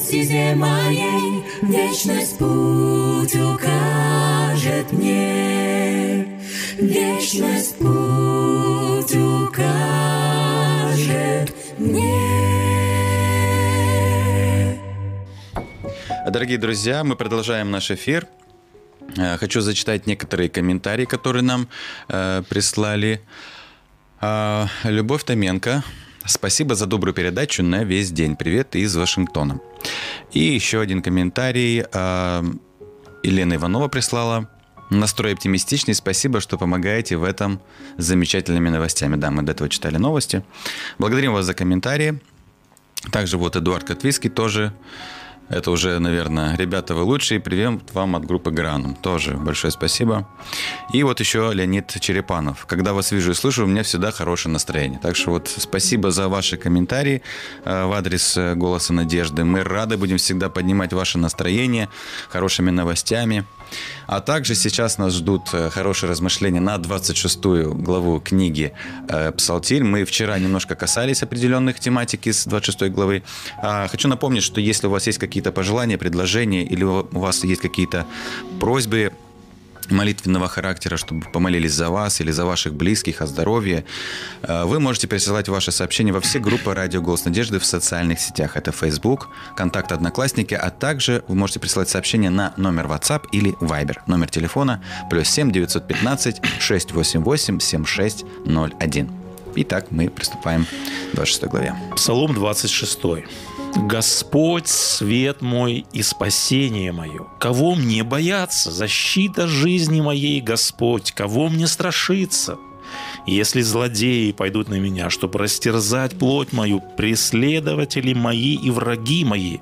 стезе моей, Вечность путь укажет мне. Вечность путь укажет мне. Дорогие друзья, мы продолжаем наш эфир. Э, Хочу зачитать некоторые комментарии, которые нам э, прислали. А, Любовь Томенко. Спасибо за добрую передачу на весь день. Привет из Вашингтона. И еще один комментарий. а, Елена Иванова прислала. Настрой оптимистичный. Спасибо, что помогаете в этом с замечательными новостями. Да, мы до этого читали новости. Благодарим вас за комментарии. Также вот Эдуард Котвиский тоже. Это уже, наверное, ребята, вы лучшие. Привет вам от группы Гранум. Тоже большое спасибо. И вот еще Леонид Черепанов. Когда вас вижу и слышу, у меня всегда хорошее настроение. Так что вот спасибо за ваши комментарии э, в адрес э, «Голоса надежды». Мы рады будем всегда поднимать ваше настроение хорошими новостями. А также сейчас нас ждут э, хорошие размышления на 26 главу книги «Псалтирь». Мы вчера немножко касались определенных тематики с 26 главы. А, Хочу напомнить, что если у вас есть какие-то пожелания, предложения или у вас есть какие-то просьбы молитвенного характера, чтобы помолились за вас или за ваших близких о здоровье, э, вы можете присылать ваши сообщения во все группы «Радио Голос Надежды» в социальных сетях. Это Facebook, Контакт Одноклассники, а также вы можете присылать сообщения на номер WhatsApp или Viber. Номер телефона плюс 7 915 688 7601. Итак, мы приступаем к 26 главе. Псалом 26. «Господь – свет мой и спасение мое. Кого мне бояться? Защита жизни моей, Господь. Кого мне страшиться? Если злодеи пойдут на меня, чтобы растерзать плоть мою, преследователи мои и враги мои,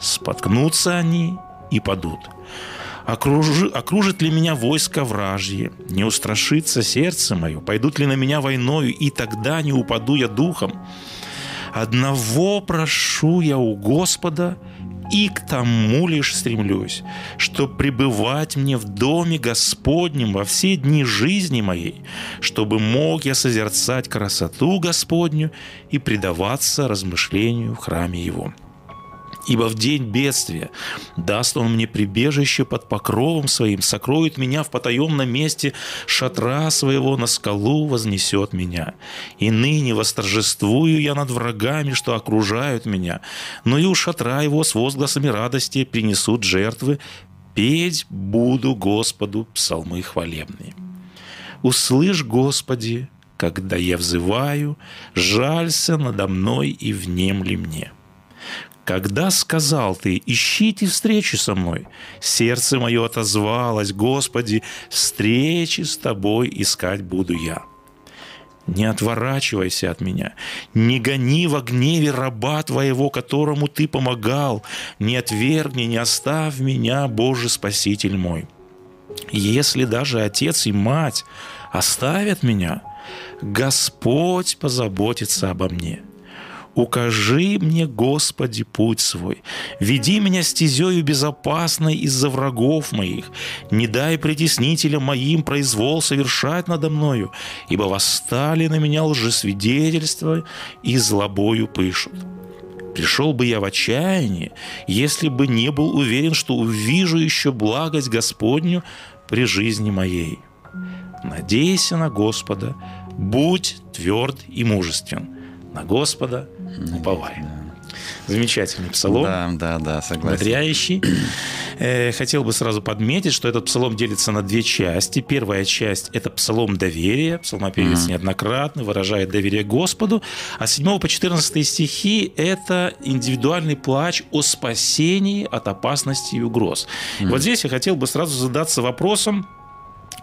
споткнутся они и падут. Окружи- окружит ли меня войско вражье? Не устрашится сердце мое? Пойдут ли на меня войною, и тогда не упаду я духом? Одного прошу я у Господа, и к тому лишь стремлюсь, что пребывать мне в доме Господнем во все дни жизни моей, чтобы мог я созерцать красоту Господню и предаваться размышлению в храме Его. Ибо в день бедствия даст он мне прибежище под покровом своим, сокроет меня в потаенном месте, шатра своего на скалу вознесет меня. И ныне восторжествую я над врагами, что окружают меня, но и у шатра его с возгласами радости принесут жертвы, петь буду Господу псалмы хвалебные. Услышь, Господи, когда я взываю, жалься надо мной и внемли мне. Когда сказал ты, ищите встречи со мной, сердце мое отозвалось, Господи, встречи с тобой искать буду я. не отворачивайся от меня, не гони во гневе раба твоего, которому ты помогал, не отвергни, не оставь меня, Боже Спаситель мой. Если даже отец и мать оставят меня, Господь позаботится обо мне – Укажи мне, Господи, путь свой. Веди меня стезею безопасной из-за врагов моих. Не дай притеснителям моим произвол совершать надо мною, ибо восстали на меня лжесвидетельства и злобою пышут. Пришел бы я в отчаяние, если бы не был уверен, что увижу еще благость Господню при жизни моей. Надейся на Господа, будь тверд и мужествен. На Господа уповай. Замечательный псалом. Да, да, да, согласен. Бодряющий. Э, хотел бы сразу подметить, что этот псалом делится на две части. Первая часть – это псалом доверия. Псалмопевец mm-hmm. неоднократно выражает доверие Господу. А с 7 по 14 стихи – это индивидуальный плач о спасении от опасности и угроз. Mm-hmm. Вот здесь я хотел бы сразу задаться вопросом,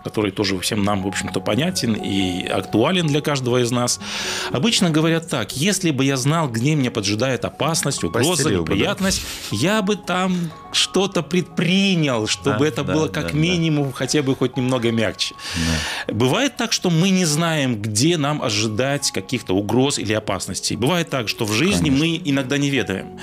который тоже всем нам, в общем-то, понятен и актуален для каждого из нас. Обычно говорят так, если бы я знал, где меня поджидает опасность, угроза, Постелил неприятность, бы, да? я бы там что-то предпринял, чтобы да, это да, было как да, минимум да. хотя бы хоть немного мягче. Да. Бывает так, что мы не знаем, где нам ожидать каких-то угроз или опасностей. Бывает так, что в жизни Конечно. мы иногда не ведаем.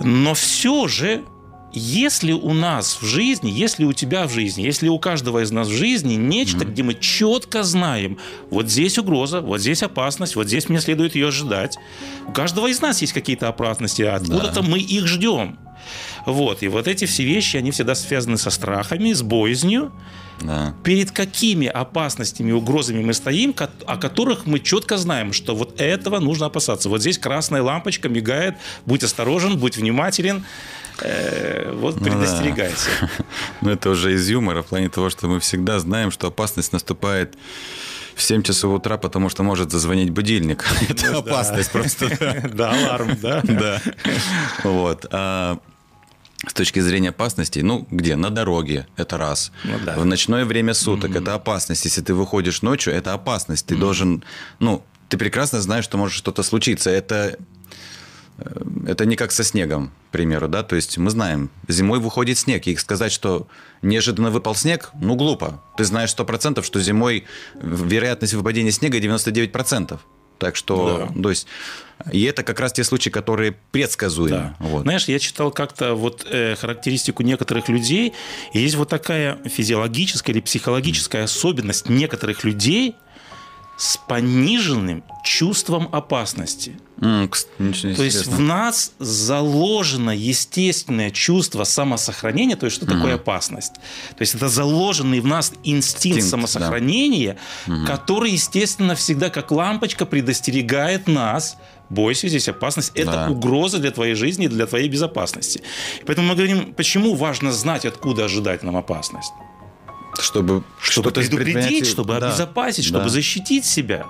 Но все же если у нас в жизни, если у тебя в жизни, если у каждого из нас в жизни нечто, mm-hmm. где мы четко знаем, вот здесь угроза, вот здесь опасность, вот здесь мне следует ее ожидать. У каждого из нас есть какие-то опасности, а откуда-то да. мы их ждем. Вот, и вот эти все вещи, они всегда связаны со страхами, с боязнью. Да. Перед какими опасностями, угрозами мы стоим, о которых мы четко знаем, что вот этого нужно опасаться. Вот здесь красная лампочка мигает, будь осторожен, будь внимателен. Э, вот ну, предостерегайся. Да. Ну, это уже из юмора, в плане того, что мы всегда знаем, что опасность наступает в 7 часов утра, потому что может зазвонить будильник. Это опасность просто. Да, аларм, да? Да. Вот. А с точки зрения опасности, ну, где? На дороге, это раз. Ну, да. В ночное время суток, mm-hmm. это опасность. Если ты выходишь ночью, это опасность. Ты mm-hmm. должен, ну, ты прекрасно знаешь, что может что-то случиться. Это это не как со снегом, к примеру, да, то есть мы знаем, зимой выходит снег, и сказать, что неожиданно выпал снег, ну, глупо. Ты знаешь 100%, что зимой вероятность выпадения снега 99%. Так что, да. то есть, и это как раз те случаи, которые предсказуемы. Да. Вот. Знаешь, я читал как-то вот э, характеристику некоторых людей, и есть вот такая физиологическая или психологическая особенность некоторых людей – с пониженным чувством опасности. Mm, то есть в нас заложено естественное чувство самосохранения, то есть что mm. такое опасность. То есть это заложенный в нас инстинкт, инстинкт самосохранения, да. mm. который, естественно, всегда как лампочка предостерегает нас бойся, здесь опасность. Это да. угроза для твоей жизни для твоей безопасности. Поэтому мы говорим, почему важно знать, откуда ожидать нам опасность чтобы чтобы предупредить, чтобы да. обезопасить, чтобы да. защитить себя.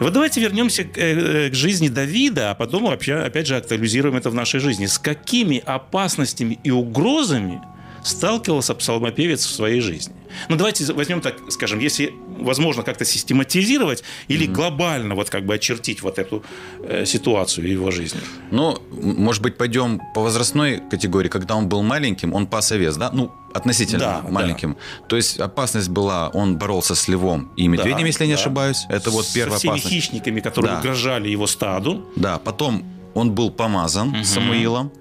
Вот давайте вернемся к, э, к жизни Давида, а потом вообще, опять же, актуализируем это в нашей жизни. С какими опасностями и угрозами сталкивался псалмопевец в своей жизни? Ну, давайте возьмем так, скажем, если возможно как-то систематизировать или mm-hmm. глобально вот как бы очертить вот эту э, ситуацию его жизни. Ну, может быть, пойдем по возрастной категории. Когда он был маленьким, он пас овец, да? Ну, относительно да, маленьким. Да. То есть опасность была, он боролся с львом и медведем, да, если да. не ошибаюсь. Это вот первая Со всеми опасность. хищниками, которые да. угрожали его стаду. Да, потом он был помазан угу. Самуилом.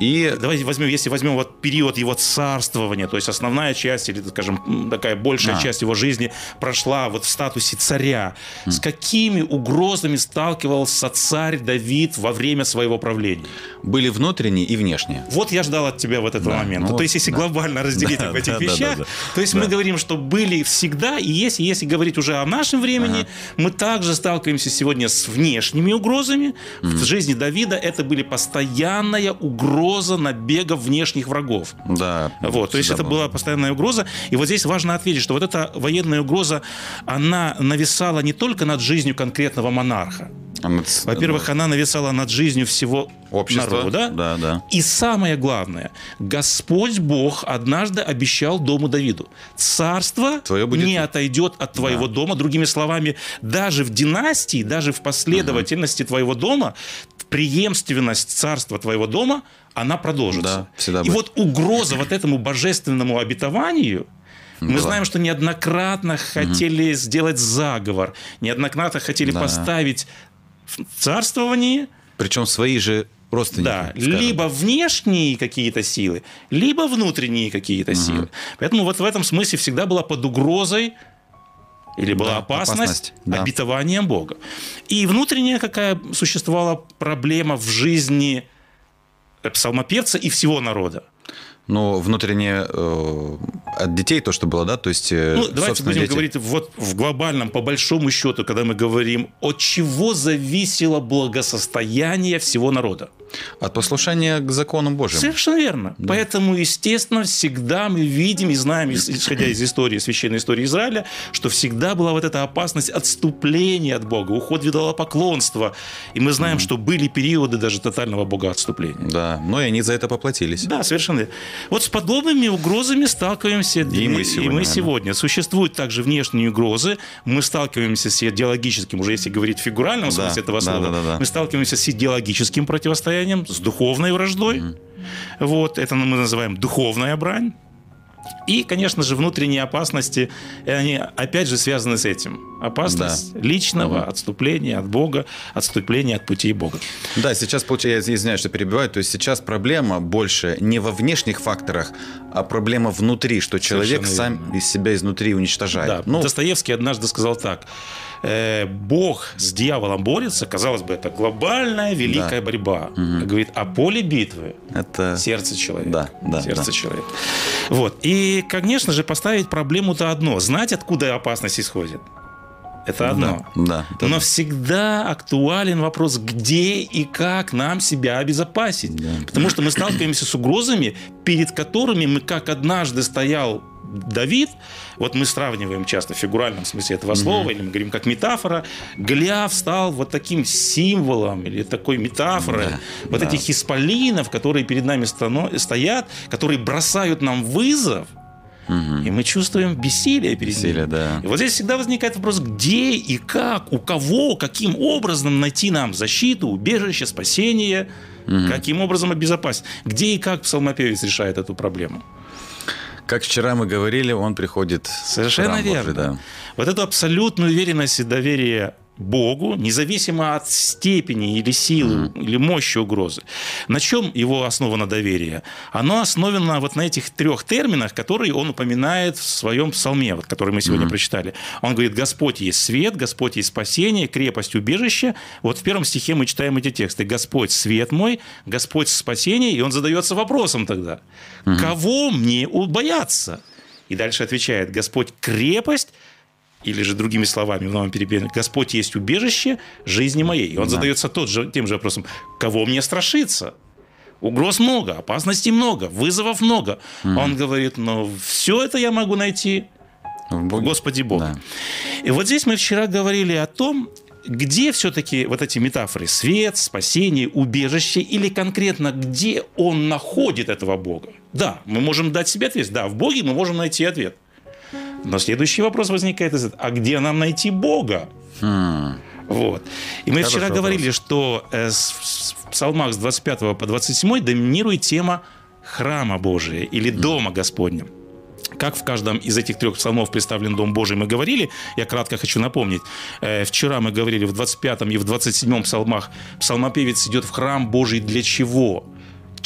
И... Давайте возьмем, если возьмем вот период его царствования, то есть основная часть, или, скажем, такая большая а. часть его жизни прошла вот в статусе царя. Mm. С какими угрозами сталкивался царь Давид во время своего правления? Были внутренние и внешние. Вот я ждал от тебя вот этого да, момента. Ну, то есть, если да. глобально разделить да, в этих да, вещах, да, да, да. то есть да. мы говорим, что были всегда и есть, и если говорить уже о нашем времени, ага. мы также сталкиваемся сегодня с внешними угрозами. Mm. В жизни Давида это были постоянная угроза набега внешних врагов. Да. Вот, то есть это было. была постоянная угроза. И вот здесь важно ответить, что вот эта военная угроза, она нависала не только над жизнью конкретного монарха, А Во-первых, она нависала над жизнью всего общество. народа. Да, да. И самое главное, Господь Бог однажды обещал дому Давиду, царство Твое будет- не отойдет от твоего Да. дома. Другими словами, даже в династии, даже в последовательности твоего дома, преемственность царства твоего дома, она продолжится. Да, всегда И вот угроза вот этому божественному обетованию, мы знаем, что неоднократно хотели сделать заговор, неоднократно хотели Да. поставить царствование Причем свои же родственники. да, скажем. либо внешние какие-то силы, либо внутренние какие-то силы. Поэтому вот в этом смысле всегда была под угрозой или была Да, опасность, опасность, да. обетованием Бога. И внутренняя какая существовала проблема в жизни псалмопевца и всего народа. Ну, внутренне э, от детей то, что было, да, то есть... э, Ну, давайте будем дети. говорить вот в глобальном, по большому счету, когда мы говорим, от чего зависело благосостояние всего народа. От послушания к закону Божьим. Совершенно верно. Поэтому, естественно, всегда мы видим и знаем, ис- исходя из истории, священной истории Израиля, что всегда была вот эта опасность отступления от Бога, уход в идолопоклонство. И мы знаем, что были периоды даже тотального богоотступления. Да, но и они за это поплатились. Да, совершенно. верно. Вот с подобными угрозами сталкиваемся И мы сегодня, И мы сегодня. Существуют также внешние угрозы. Мы сталкиваемся с идеологическим, уже если говорить в фигуральном Да, смысле этого да, слова, да, да, да. мы сталкиваемся с идеологическим противостоянием, с духовной враждой. Вот, это мы называем духовная брань. И, конечно же, внутренние опасности, они опять же связаны с этим. Опасность личного отступления от Бога, отступления от путей Бога. Да, сейчас, получается, я извиняюсь, что перебиваю, то есть сейчас проблема больше не во внешних факторах, а проблема внутри, что человек Совершенно сам из себя изнутри уничтожает. Да, Ну, Достоевский однажды сказал так. Э, Бог с дьяволом борется, казалось бы, это глобальная великая борьба. Говорит, а поле битвы это... сердце человека. Да, да, Сердце да. человека. Вот. И, конечно же, поставить проблему-то одно. Знать, откуда опасность исходит. Это одно. Да, да, Но всегда актуален вопрос, где и как нам себя обезопасить. Потому что мы сталкиваемся с угрозами, перед которыми мы, как однажды стоял Давид, вот мы сравниваем часто в фигуральном смысле этого слова, или мы говорим как метафора, Голиаф стал вот таким символом или такой метафорой Да, вот да. этих исполинов, которые перед нами стано- стоят, которые бросают нам вызов, и мы чувствуем бессилие перед Бессилие, да. И вот здесь всегда возникает вопрос, где и как, у кого, каким образом найти нам защиту, убежище, спасение, каким образом обезопасить. Где и как псалмопевец решает эту проблему. Как вчера мы говорили, он приходит Совершенно Божий, верно. да. Вот эту абсолютную уверенность и доверие Богу, независимо от степени или силы, или мощи угрозы. На чем его основано доверие? Оно основано вот на этих трех терминах, которые он упоминает в своем псалме, вот, который мы сегодня прочитали. Он говорит, Господь есть свет, Господь есть спасение, крепость, убежище. Вот в первом стихе мы читаем эти тексты. Господь свет мой, Господь спасение. И он задается вопросом тогда, кого мне бояться? И дальше отвечает, Господь крепость, или же другими словами в новом перепеве, Господь есть убежище жизни моей. И он задается тот же, тем же вопросом, кого мне страшиться? Угроз много, опасностей много, вызовов много. Он говорит, но все это я могу найти В Боге. Господе Бога. Да. И вот здесь мы вчера говорили о том, где все-таки вот эти метафоры свет, спасение, убежище, или конкретно где он находит этого Бога. Да, мы можем дать себе ответ. Да, в Боге мы можем найти ответ. Но следующий вопрос возникает из этого. А где нам найти Бога? Вот. И мы Хороший вчера вопрос. говорили, что э, в псалмах с 25 по 27 доминирует тема храма Божия или дома Господня. Как в каждом из этих трех псалмов представлен Дом Божий, мы говорили. Я кратко хочу напомнить. Э, Вчера мы говорили в 25 и в 27 псалмах. Псалмопевец идет в храм Божий для чего?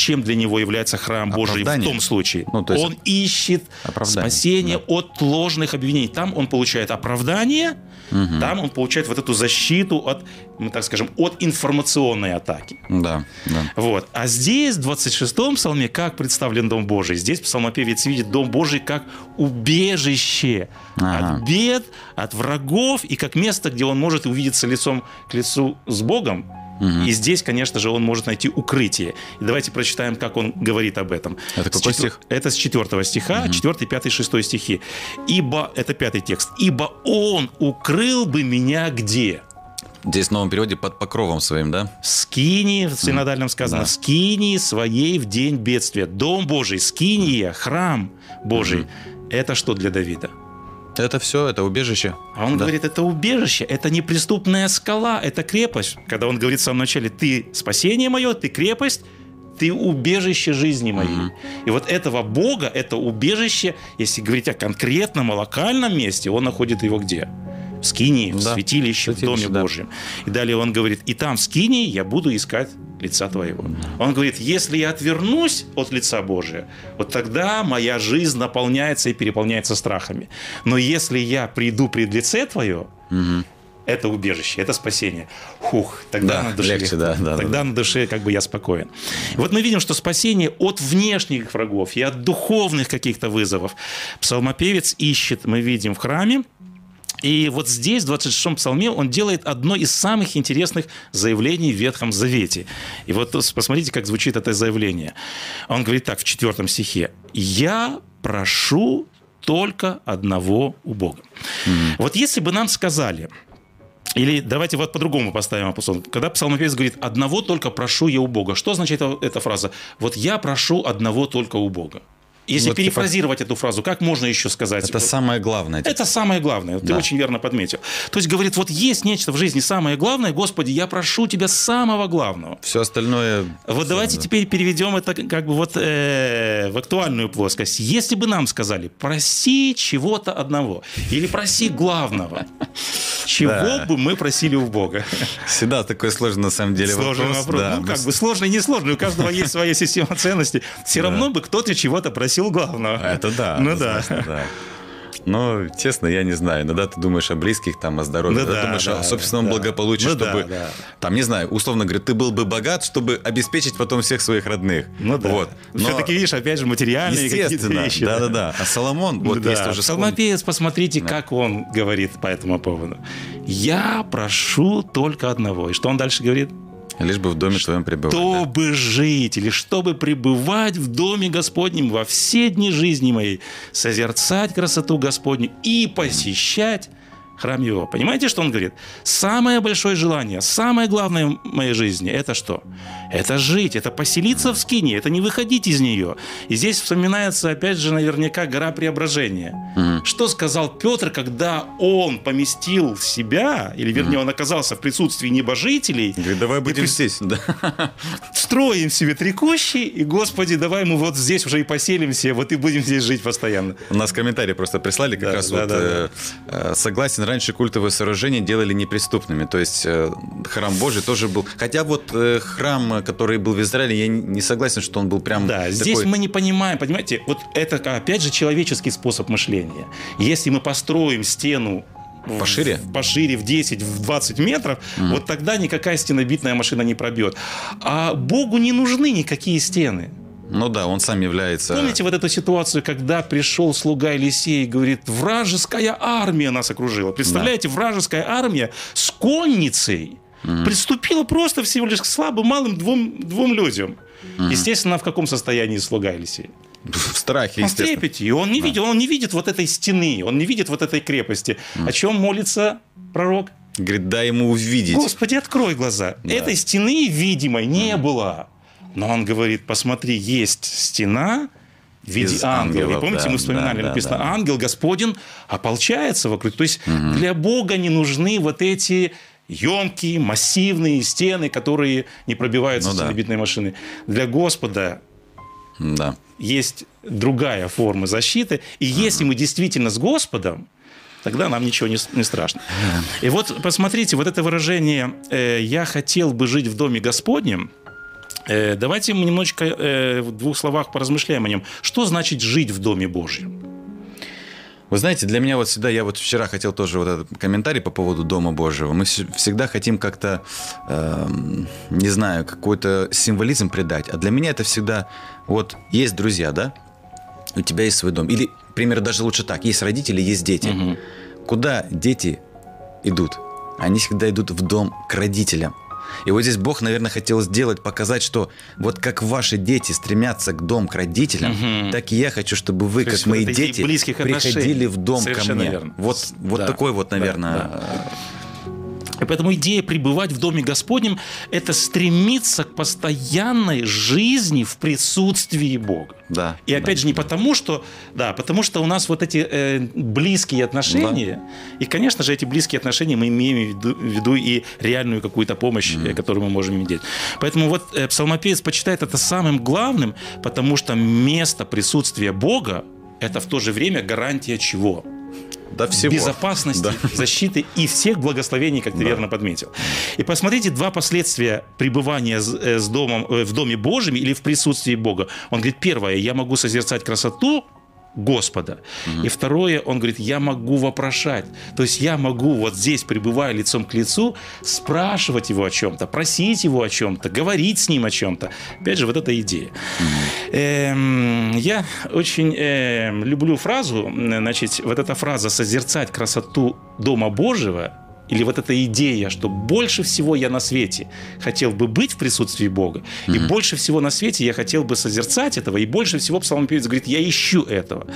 Чем для него является храм Божий в том случае? Ну, то есть он ищет оправдание, спасение да. от ложных обвинений. Там он получает оправдание, там он получает вот эту защиту от, ну, так скажем, от информационной атаки. Да, да. Вот. А здесь, в 26-м псалме, как представлен Дом Божий? Здесь псалмопевец видит Дом Божий как убежище Ага. от бед, от врагов, и как место, где он может увидеться лицом к лицу с Богом. И здесь, конечно же, он может найти укрытие. И давайте прочитаем, как он говорит об этом. Это С какой четвер- стих? Это с 4 стиха, 4, 5, 6 стихи. «Ибо...» Это пятый текст. «Ибо он укрыл бы меня где?» Здесь в новом переводе под покровом своим, да? Скинии, в синодальном сказано, Да. скинии своей в день бедствия. Дом Божий, скиния, храм Божий. Это что для Давида? Это все, это убежище. А он Да. говорит, это убежище, это неприступная скала, это крепость. Когда он говорит в самом начале, ты спасение мое, ты крепость, ты убежище жизни моей. И вот этого Бога, это убежище, если говорить о конкретном, о локальном месте, он находит его где? В Скинии, в Да, святилище, в святилище, Доме да. Божьем. И далее он говорит, и там в Скинии я буду искать лица твоего. Он говорит, если я отвернусь от лица Божия, вот тогда моя жизнь наполняется и переполняется страхами. Но если я приду пред лице твое, это убежище, это спасение. Хух, тогда Да, на душе легче, да, да, тогда на душе как бы я спокоен. Вот мы видим, что спасение от внешних врагов и от духовных каких-то вызовов. Псалмопевец ищет, мы видим в храме, и вот здесь, в 26-м псалме, он делает одно из самых интересных заявлений в Ветхом Завете. И вот посмотрите, как звучит это заявление. Он говорит так в четвертом стихе. «Я прошу только одного у Бога». Вот если бы нам сказали, или давайте вот по-другому поставим вопрос. Когда псалмопевец говорит «одного только прошу я у Бога», что означает эта фраза? Вот я прошу одного только у Бога. Если Вот типа- перефразировать эту фразу, как можно еще сказать? Это самое главное. Это самое главное. Ты Да. очень верно подметил. То есть, говорит, вот есть нечто в жизни самое главное. Господи, я прошу тебя самого главного. Все остальное... Вот давайте да. теперь переведем это как бы вот э, в актуальную плоскость. Если бы нам сказали, проси чего-то одного или проси главного, чего бы мы просили у Бога? Всегда такой сложный на самом деле Сложный вопрос. вопрос. да. ну, как бы сложный, не сложный. У каждого есть своя система ценностей. Все равно бы кто-то чего-то просил главного. Это да. Ну да. да. Но, честно, я не знаю. Иногда ты думаешь о близких, там, о здоровье, Ну иногда да, думаешь да, о собственном да. благополучии, Ну да, чтобы, да. там, не знаю, условно говоря, ты был бы богат, чтобы обеспечить потом всех своих родных. Ну да. Вот. Но, Все-таки, видишь, опять же, материальные естественно, вещи. да-да-да. А Соломон, вот да. есть вспомнить. Псалмопевец, посмотрите, как он говорит по этому поводу. «Я прошу только одного». И что он дальше говорит? Лишь бы в доме твоем пребывать. да. чтобы жить или чтобы пребывать в доме Господнем во все дни жизни моей, созерцать красоту Господню и посещать храм Его. Понимаете, что он говорит? Самое большое желание, самое главное в моей жизни – это что? Это жить, это поселиться в скине, это не выходить из нее. И здесь вспоминается, опять же, наверняка гора преображения. Что сказал Петр, когда он поместил себя, или вернее, он оказался в присутствии небожителей, Говорит, давай И будем при- здесь. Да. строим себе три кущи, и, Господи, давай мы вот здесь уже и поселимся, вот и будем здесь жить постоянно. У нас комментарии просто прислали, как Да, раз да, вот да, э, э, согласен, раньше культовые сооружения делали неприступными, то есть э, храм Божий тоже был, хотя вот э, храм, который был в Израиле, я не согласен, что он был прям Да, здесь такой- мы не понимаем, понимаете, вот это, опять же, человеческий способ мышления. Если мы построим стену Пошире? в- пошире в 10, в 20 метров, вот тогда никакая стенобитная машина не пробьет. А Богу не нужны никакие стены. Ну да, он сам является... Помните вот эту ситуацию, когда пришел слуга Елисей и говорит, вражеская армия нас окружила. Представляете, вражеская армия с конницей приступила просто всего лишь к слабым малым двум, двум людям. Естественно, в каком состоянии слуга Елисей? в страхе, в естественно. трепете, и он не видит, он не видит вот этой стены, он не видит вот этой крепости. О чем молится пророк? Говорит, дай ему увидеть. Господи, открой глаза. Этой стены видимой не было. Но он говорит, посмотри, есть стена в виде Из ангела. ангелов, И помните, да, мы вспоминали, да, да, написано, да. ангел Господень ополчается вокруг. То есть для Бога не нужны вот эти емкие, массивные стены, которые не пробиваются Ну да. стенобитной машины. Для Господа Да. есть другая форма защиты. И если мы действительно с Господом, тогда нам ничего не, не страшно. И вот посмотрите, вот это выражение э, «я хотел бы жить в доме Господнем», э, давайте мы немножечко э, в двух словах поразмышляем о нем. Что значит жить в доме Божьем? Вы знаете, для меня вот всегда, я вот вчера хотел тоже вот этот комментарий по поводу Дома Божьего. Мы вс- всегда хотим как-то, эм, не знаю, какой-то символизм придать. А для меня это всегда, вот есть друзья, да? У тебя есть свой дом. Или, пример даже лучше так, есть родители, есть дети. Куда дети идут? Они всегда идут в дом к родителям. И вот здесь Бог, наверное, хотел сделать, показать, что вот как ваши дети стремятся к дому, к родителям, Мгм. так и я хочу, чтобы вы, То как мои дети, близких приходили в дом ко Совершенно мне. верно. Вот, вот Да, такой вот, да, наверное, да. И поэтому идея пребывать в Доме Господнем – это стремиться к постоянной жизни в присутствии Бога. Да. И опять да, же не да. потому, что, да, потому что у нас вот эти э, близкие отношения, и, конечно же, эти близкие отношения мы имеем в виду, в виду и реальную какую-то помощь, э, которую мы можем иметь. Поэтому вот э, псалмопевец почитает это самым главным, потому что место присутствия Бога – это в то же время гарантия чего? Да всего. безопасности, Да. защиты и всех благословений, как ты верно подметил. И посмотрите два последствия пребывания с, э, с домом, э, в Доме Божьем или в присутствии Бога. Он говорит, первое, я могу созерцать красоту Господа. И второе, он говорит, я могу вопрошать. То есть я могу вот здесь, пребывая лицом к лицу, спрашивать его о чем-то, просить его о чем-то, говорить с ним о чем-то. Опять же, вот эта идея. Эм, я очень эм, люблю фразу, значит, вот эта фраза «созерцать красоту Дома Божьего» или вот эта идея, что больше всего я на свете хотел бы быть в присутствии Бога, и больше всего на свете я хотел бы созерцать этого, и больше всего псалмопевец говорит, я ищу этого.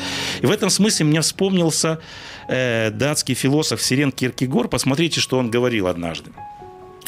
И в этом смысле мне вспомнился э, датский философ Сирен Киркегор. Посмотрите, что он говорил однажды.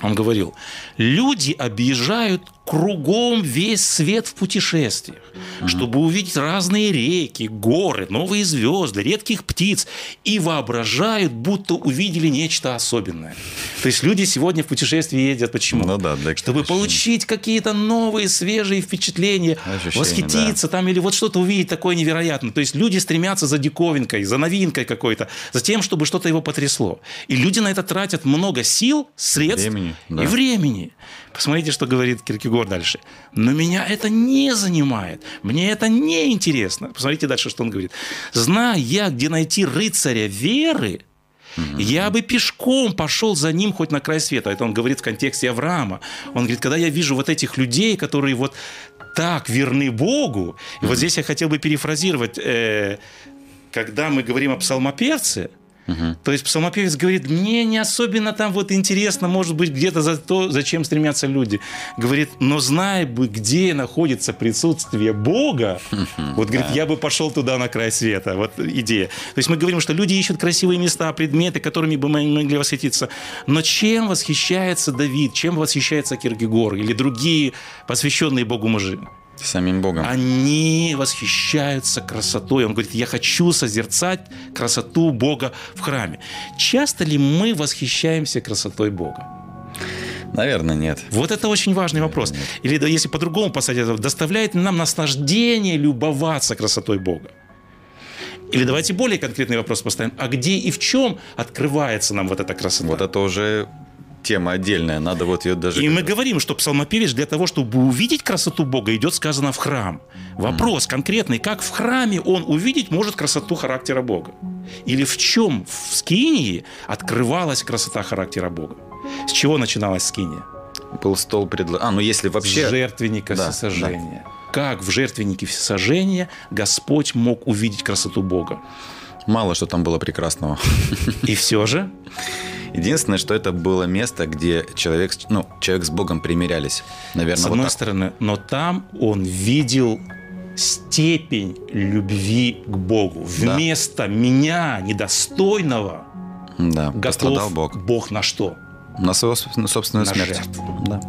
Он говорил, люди объезжают кругом весь свет в путешествиях, чтобы увидеть разные реки, горы, новые звезды, редких птиц, и воображают, будто увидели нечто особенное. То есть люди сегодня в путешествии ездят почему? Ну да, для Чтобы ощущений. получить какие-то новые, свежие впечатления, Ощущения, восхититься там или вот что-то увидеть такое невероятное. То есть люди стремятся за диковинкой, за новинкой какой-то, за тем, чтобы что-то его потрясло. И люди на это тратят много сил, средств Времени, да. и времени. Посмотрите, что говорит Киркегор дальше. Но меня это не занимает. Мне это не интересно. Посмотрите дальше, что он говорит. Зная я, где найти рыцаря веры, я бы пешком пошел за ним хоть на край света. Это он говорит в контексте Авраама. Он говорит, когда я вижу вот этих людей, которые вот так верны Богу, и вот здесь я хотел бы перефразировать, э, когда мы говорим о псалмопевце, то есть псалмопевец говорит, мне не особенно там вот интересно, может быть, где-то за то, зачем стремятся люди. Говорит, но зная бы, где находится присутствие Бога, вот говорит, я бы пошел туда на край света. Вот идея. То есть мы говорим, что люди ищут красивые места, предметы, которыми бы мы могли восхититься. Но чем восхищается Давид, чем восхищается Киргегор или другие посвященные Богу мужи? Самим Богом. Они восхищаются красотой. Он говорит, я хочу созерцать красоту Бога в храме. Часто ли мы восхищаемся красотой Бога? Наверное, нет. Вот это очень важный вопрос. Или да, если по-другому поставить, это, доставляет ли нам наслаждение любоваться красотой Бога? Или давайте более конкретный вопрос поставим. А где и в чем открывается нам вот эта красота? Вот это уже тема отдельная. Надо вот ее даже... И мы говорим, что псалмопевец для того, чтобы увидеть красоту Бога, идет, сказано, в храм. Вопрос конкретный, как в храме он увидеть может красоту характера Бога? Или в чем в скинии открывалась красота характера Бога? С чего начиналась скиния? Был стол предла... А, ну если С вообще... жертвенника Да, всесожжения. Как в жертвеннике всесожжения Господь мог увидеть красоту Бога? Мало что там было прекрасного. И все же Единственное, что это было место, где человек, с- ну, человек с Богом примирялись. Наверное, С вот одной так. стороны, но там он видел степень любви к Богу. Да. Вместо меня, недостойного, Да, готов Бог. Бог на что? На свою собственную- собственную На смерть. жертву. Да.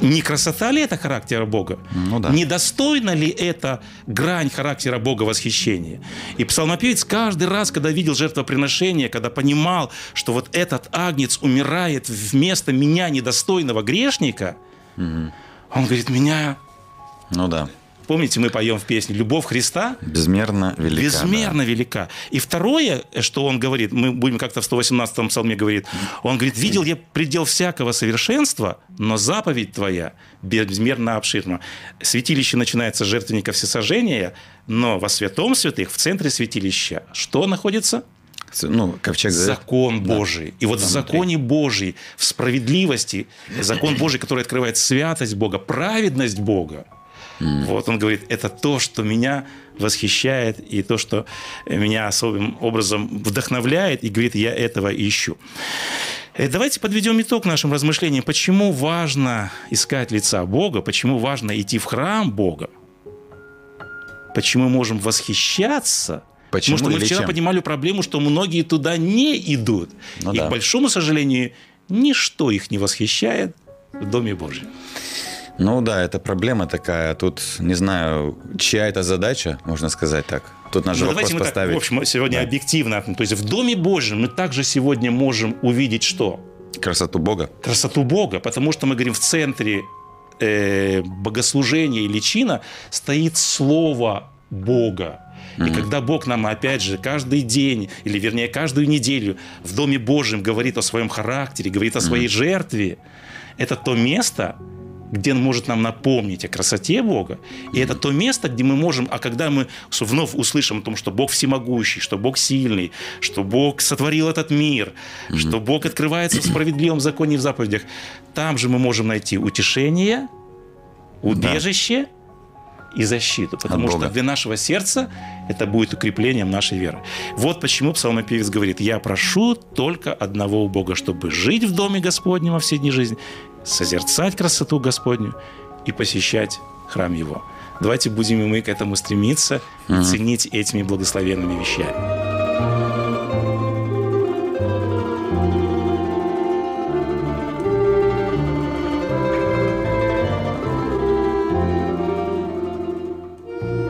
Не красота ли это характера Бога? Ну да. Недостойна ли это грань характера Бога восхищения? И псалмопевец каждый раз, когда видел жертвоприношение, когда понимал, что вот этот агнец умирает вместо меня, недостойного грешника, он говорит, меня... Ну да. Помните, мы поем в песне «Любовь Христа» Безмерно велика. безмерно велика. И второе, что он говорит, мы будем как-то в 118-м псалме говорит, он говорит, видел я предел всякого совершенства, но заповедь твоя безмерно обширна. Святилище начинается с жертвенника всесожжения, но во святом святых, в центре святилища, что находится? да. Ну, ковчег. Закон Божий. И вот в законе Божий, в справедливости, закон Божий, который открывает святость Бога, праведность Бога, вот он говорит, это то, что меня восхищает, и то, что меня особым образом вдохновляет, и говорит, я этого ищу. Э, Давайте подведем итог нашим размышлениям. Почему важно искать лица Бога? Почему важно идти в храм Бога? Почему мы можем восхищаться? Почему Потому что мы вчера чем? поднимали проблему, что многие туда не идут. Ну и, да. к большому сожалению, ничто их не восхищает в Доме Божьем. Ну да, это проблема такая. Тут, не знаю, чья это задача, можно сказать так. Тут наш Ну, давайте мы так, поставить. в общем, сегодня Да. объективно. То есть в Доме Божьем мы также сегодня можем увидеть что? Красоту Бога. красоту Бога, потому что мы говорим в центре э, богослужения или чина стоит слово Бога. И когда Бог нам, опять же, каждый день, или вернее, каждую неделю в Доме Божьем говорит о своем характере, говорит о своей жертве, это то место, где он может нам напомнить о красоте Бога. И это то место, где мы можем, а когда мы вновь услышим о том, что Бог всемогущий, что Бог сильный, что Бог сотворил этот мир, что Бог открывается в справедливом законе и в заповедях, там же мы можем найти утешение, убежище и защиту. Потому От что Бога. для нашего сердца это будет укреплением нашей веры. Вот почему псалмопевец говорит, я прошу только одного у Бога, чтобы жить в доме Господнем во все дни жизни, созерцать красоту Господню и посещать храм Его. Давайте будем и мы к этому стремиться и ценить этими благословенными вещами.